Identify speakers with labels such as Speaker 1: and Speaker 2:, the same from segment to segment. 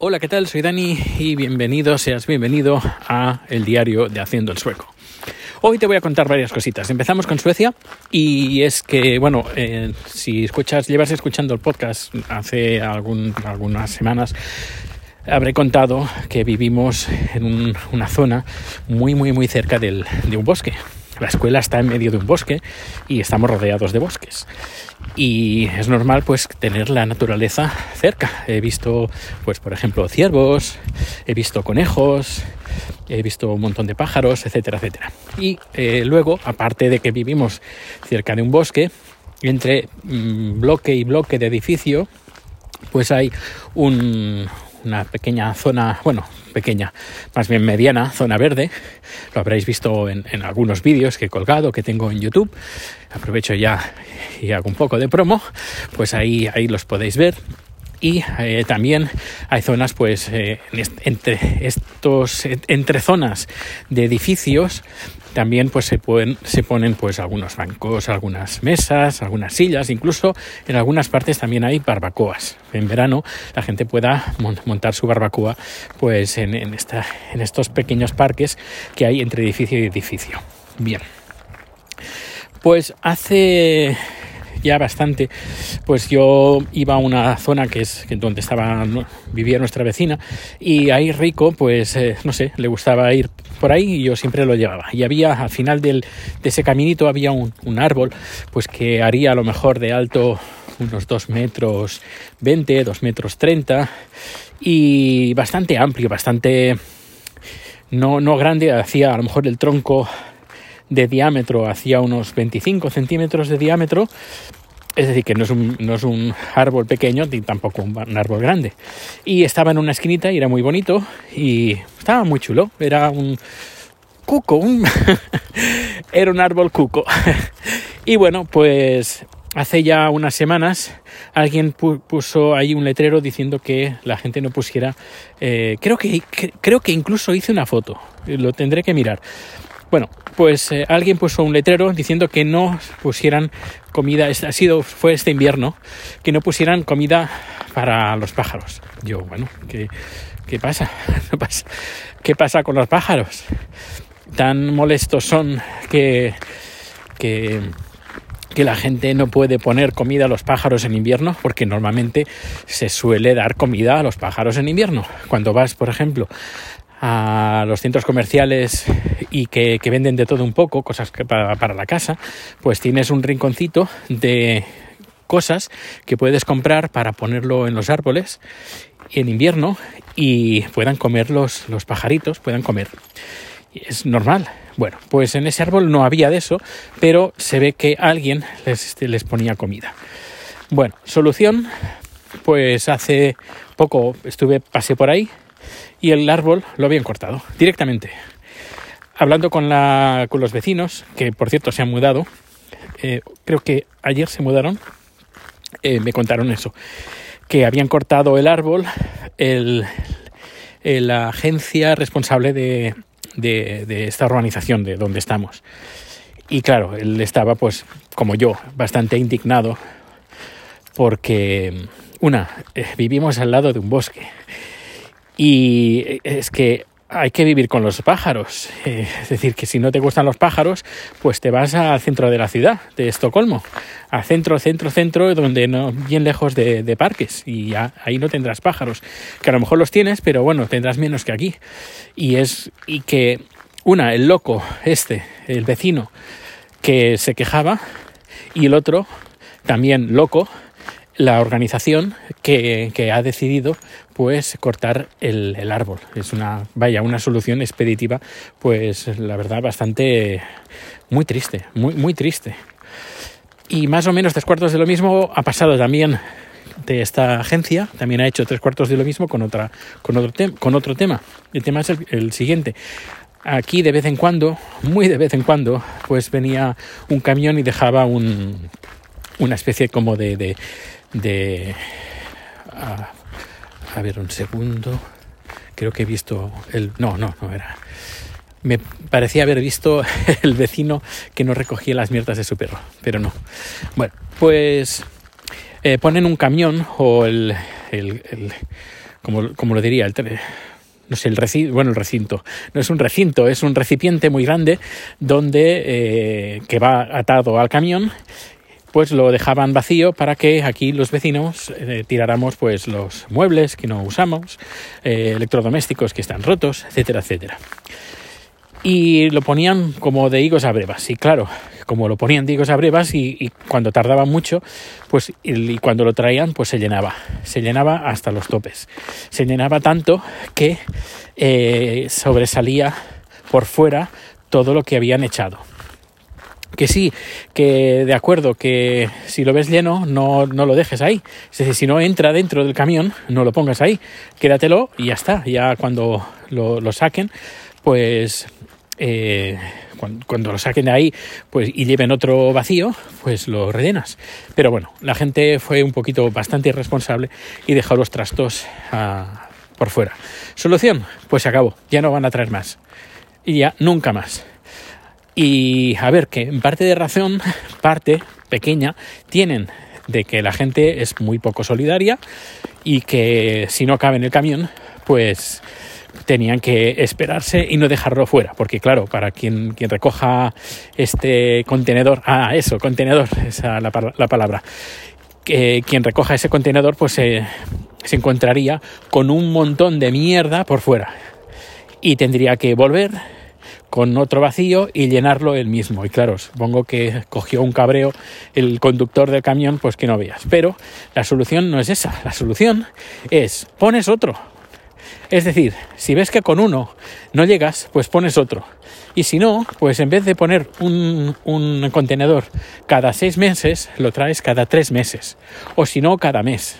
Speaker 1: Hola, ¿qué tal? Soy Dani y bienvenido, seas bienvenido a el diario de Haciendo el Sueco. Hoy te voy a contar varias cositas. Empezamos con Suecia y es que, bueno, eh, si escuchas, llevas escuchando el podcast hace algunas semanas, habré contado que vivimos en una zona muy, muy, muy cerca del, de un bosque. La escuela está en medio de un bosque y estamos rodeados de bosques. Y es normal pues tener la naturaleza cerca. He visto pues por ejemplo ciervos, he visto conejos, he visto un montón de pájaros, etcétera, etcétera. Y eh, luego, aparte de que vivimos cerca de un bosque, entre mm, bloque y bloque de edificio, pues hay un, una pequeña zona, bueno, pequeña, más bien mediana zona verde. Lo habréis visto en, algunos vídeos que he colgado, que tengo en YouTube. Aprovecho ya y hago un poco de promo, pues ahí, ahí los podéis ver y eh, también hay zonas pues eh, entre estos entre zonas de edificios también pues se, pueden, se ponen pues algunos bancos, algunas mesas, algunas sillas, incluso en algunas partes también hay barbacoas. En verano la gente pueda montar su barbacoa pues en, esta, en estos pequeños parques que hay entre edificio y edificio. Bien. Pues hace ya bastante, pues yo iba a una zona que es donde estaba vivía nuestra vecina y ahí Rico, pues eh, no sé, le gustaba ir por ahí y yo siempre lo llevaba. Y había al final del, de ese caminito había un, un árbol, pues que haría a lo mejor de alto unos 2 metros 20, 2 metros 30 y bastante amplio, bastante no, no grande, hacía a lo mejor el tronco de diámetro hacía unos 25 centímetros de diámetro. Es decir, que no es un, no es un árbol pequeño ni tampoco un, árbol grande. Y estaba en una esquinita y era muy bonito y estaba muy chulo. Era un cuco, un era un árbol cuco. y bueno, pues hace ya unas semanas alguien puso ahí un letrero diciendo que la gente no pusiera eh, creo que creo que incluso hice una foto lo tendré que mirar bueno, pues eh, alguien puso un letrero diciendo que no pusieran comida, ha sido, fue este invierno, que no pusieran comida para los pájaros. Yo, bueno, ¿qué, qué pasa? ¿Qué pasa con los pájaros? Tan molestos son que, que, que la gente no puede poner comida a los pájaros en invierno, porque normalmente se suele dar comida a los pájaros en invierno. Cuando vas, por ejemplo, a los centros comerciales y que, venden de todo un poco, cosas para, para la casa, pues tienes un rinconcito de cosas que puedes comprar para ponerlo en los árboles en invierno y puedan comer los, los pajaritos, puedan comer. Es normal. Bueno, pues en ese árbol no había de eso, pero se ve que alguien les, este, les ponía comida. Bueno, solución, pues hace poco estuve, pasé por ahí y el árbol lo habían cortado directamente. Hablando con, la, con los vecinos, que por cierto se han mudado, eh, creo que ayer se mudaron, eh, me contaron eso, que habían cortado el árbol, el, la agencia responsable de, de, esta organización de donde estamos. Y claro, él estaba, pues, como yo, bastante indignado porque, una, eh, vivimos al lado de un bosque y es que hay que vivir con los pájaros. Es decir, que si no te gustan los pájaros, pues te vas al centro de la ciudad, de Estocolmo. Al centro, centro, centro, donde no, bien lejos de, de parques. Y ya, ahí no tendrás pájaros. Que a lo mejor los tienes, pero bueno, tendrás menos que aquí. Y es, y que, una, el loco, este, el vecino, que se quejaba, y el otro, también loco, la organización que, que, ha decidido pues cortar el, el, árbol. Es una, vaya, una solución expeditiva, pues la verdad bastante muy triste, muy, muy triste. Y más o menos tres cuartos de lo mismo ha pasado también de esta agencia, también ha hecho tres cuartos de lo mismo con, otra, con, otro, con otro tema. El tema es el, el siguiente aquí de vez en cuando, muy de vez en cuando, pues venía un camión y dejaba un, una especie como de, de, de a, ver un segundo. Creo que he visto el no no no era. Me parecía haber visto el vecino que no recogía las mierdas de su perro pero no. Bueno pues eh, ponen un camión o el, el, el como, como lo diría, el, no sé, el recinto, bueno, el recinto, no es un recinto, es un recipiente muy grande donde, eh, que va atado al camión, pues lo dejaban vacío para que aquí los vecinos eh, tiráramos pues los muebles que no usamos, eh, electrodomésticos que están rotos, etcétera, etcétera. Y lo ponían como de higos a brevas, y claro, como lo ponían de higos a brevas y, cuando tardaba mucho, pues y, cuando lo traían, pues se llenaba, se llenaba hasta los topes. Se llenaba tanto que eh, sobresalía por fuera todo lo que habían echado. Que sí, que de acuerdo, que si lo ves lleno, no, no lo dejes ahí. Es decir, si no entra dentro del camión, no lo pongas ahí. Quédatelo y ya está. Ya cuando lo, lo saquen, pues eh, cuando, lo saquen de ahí pues, y lleven otro vacío, pues lo rellenas. Pero bueno, la gente fue un poquito bastante irresponsable y dejó los trastos ah, por fuera. Solución, pues se acabó, ya no van a traer más. Y ya nunca más. Y a ver, que en parte de razón, parte pequeña, tienen de que la gente es muy poco solidaria y que si no cabe en el camión, pues tenían que esperarse y no dejarlo fuera, porque claro, para quien, quien recoja este contenedor, ah, eso, contenedor, esa la, la palabra, que quien recoja ese contenedor pues se encontraría con un montón de mierda por fuera. Y tendría que volver con otro vacío y llenarlo él mismo. Y claro, supongo que cogió un cabreo el conductor del camión, pues que no veas. Pero la solución no es esa. La solución es pones otro, es decir, si ves que con uno no llegas, pues pones otro. Y si no, pues en vez de poner un, contenedor cada seis meses, lo traes cada tres meses. O si no, cada mes.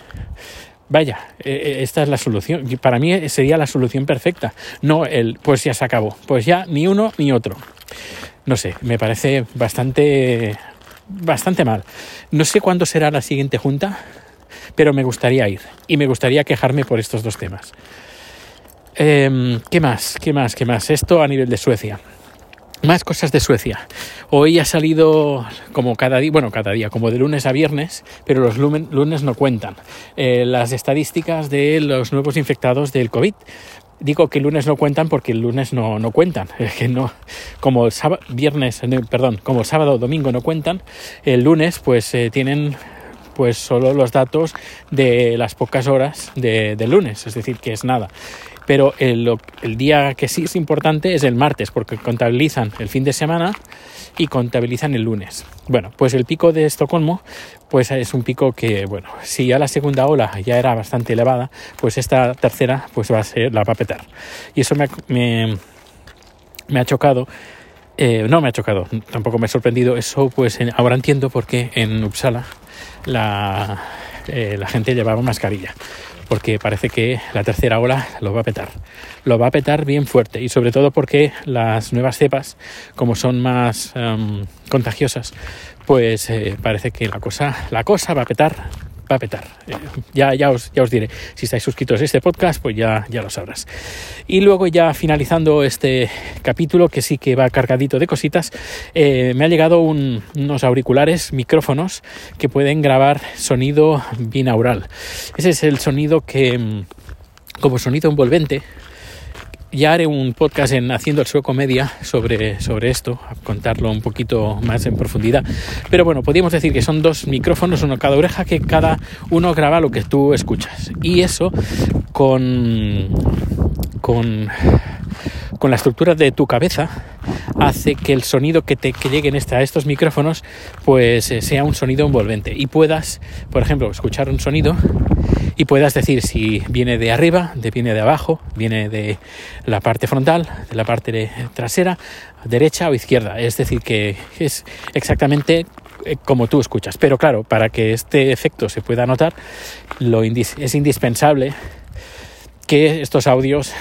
Speaker 1: Vaya, e, e, esta es la solución. Para mí sería la solución perfecta. No el, pues ya se acabó. Pues ya ni uno ni otro. No sé, me parece bastante, bastante mal. No sé cuándo será la siguiente junta, pero me gustaría ir. Y me gustaría quejarme por estos dos temas. Em, ¿Qué más? ¿Qué más? ¿Qué más? Esto a nivel de Suecia. Más cosas de Suecia. Hoy ha salido como cada día, bueno, cada día, como de lunes a viernes, pero los lunes no cuentan. Eh, las estadísticas de los nuevos infectados del COVID. Digo que el lunes no cuentan porque el lunes no, no cuentan. que no, como el sábado, viernes, perdón, como sábado o domingo no cuentan, el lunes pues eh, tienen pues solo los datos de las pocas horas de, de lunes, es decir, que es nada pero el, día que sí es importante es el martes, porque contabilizan el fin de semana y contabilizan el lunes. Bueno, pues el pico de Estocolmo, pues es un pico que, bueno, si ya la segunda ola ya era bastante elevada, pues esta tercera pues va a ser, la va a petar. Y eso me, me, ha chocado. Eh, no me ha chocado, tampoco me ha sorprendido. Eso, pues ahora entiendo por qué en Uppsala la, eh, la gente llevaba mascarilla porque parece que la tercera ola lo va a petar. Lo va a petar bien fuerte y sobre todo porque las nuevas cepas, como son más em, contagiosas, pues eh, parece que la cosa, la cosa va a petar va a petar. Eh, ya, ya, os, ya os diré. Si estáis suscritos a este podcast, pues ya, ya lo sabrás. Y luego ya finalizando este capítulo, que sí que va cargadito de cositas, eh, me ha llegado unos auriculares, micrófonos, que pueden grabar sonido binaural. Ese es el sonido que, mm, como sonido envolvente, ya haré un podcast en Haciendo el Sueco Media sobre, sobre esto, a contarlo un poquito más en profundidad. Pero bueno, podríamos decir que son dos micrófonos, uno cada oreja, que cada uno graba lo que tú escuchas. Y eso con, con, con la estructura de tu cabeza hace que el sonido que te que lleguen a estos micrófonos pues eh, sea un sonido envolvente y puedas, por ejemplo, escuchar un sonido y puedas decir si viene de arriba, de viene de abajo, viene de la parte frontal, de la parte trasera, derecha o izquierda. Es decir, que es exactamente eh, como tú escuchas. Pero claro, para que este efecto se pueda notar, es indispensable que estos audios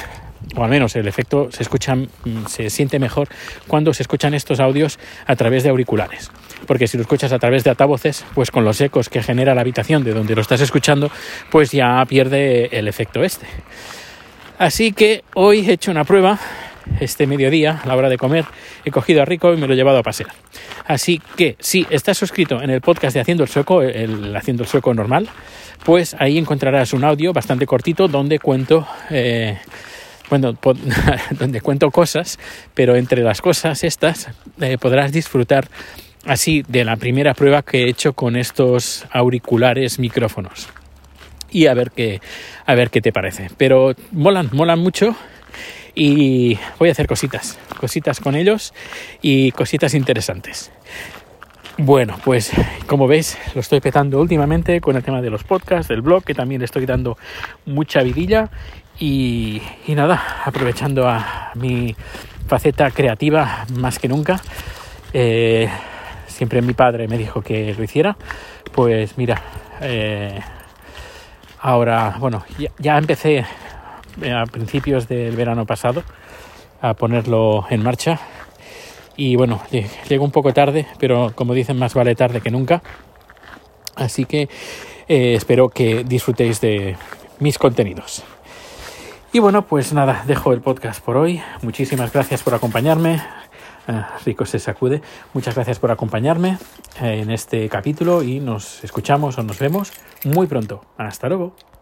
Speaker 1: o al menos el efecto se escucha, mm, se siente mejor cuando se escuchan estos audios a través de auriculares. Porque si lo escuchas a través de altavoces, pues con los ecos que genera la habitación de donde lo estás escuchando, pues ya pierde el efecto este. Así que hoy he hecho una prueba este mediodía, a la hora de comer, he cogido a Rico y me lo he llevado a pasear. Así que si estás suscrito en el podcast de Haciendo el Sueco, el Haciendo el Sueco normal, pues ahí encontrarás un audio bastante cortito donde cuento... Eh, bueno, donde cuento cosas, pero entre las cosas estas eh, podrás disfrutar así de la primera prueba que he hecho con estos auriculares micrófonos. Y a ver qué a ver qué te parece. Pero molan molan mucho y voy a hacer cositas cositas con ellos y cositas interesantes. Bueno, pues como veis lo estoy petando últimamente con el tema de los podcasts, del blog, que también estoy dando mucha vidilla y, nada, aprovechando a mi faceta creativa más que nunca. Eh, siempre mi padre me dijo que lo hiciera, pues mira, eh, ahora, bueno, ya, empecé a principios del verano pasado a ponerlo en marcha y bueno, llego un poco tarde, pero como dicen, más vale tarde que nunca. Así que eh, espero que disfrutéis de mis contenidos. Y bueno, pues nada, dejo el podcast por hoy. Muchísimas gracias por acompañarme. Eh, Rico se sacude. Muchas gracias por acompañarme en este capítulo y nos escuchamos o nos vemos muy pronto. Hasta luego.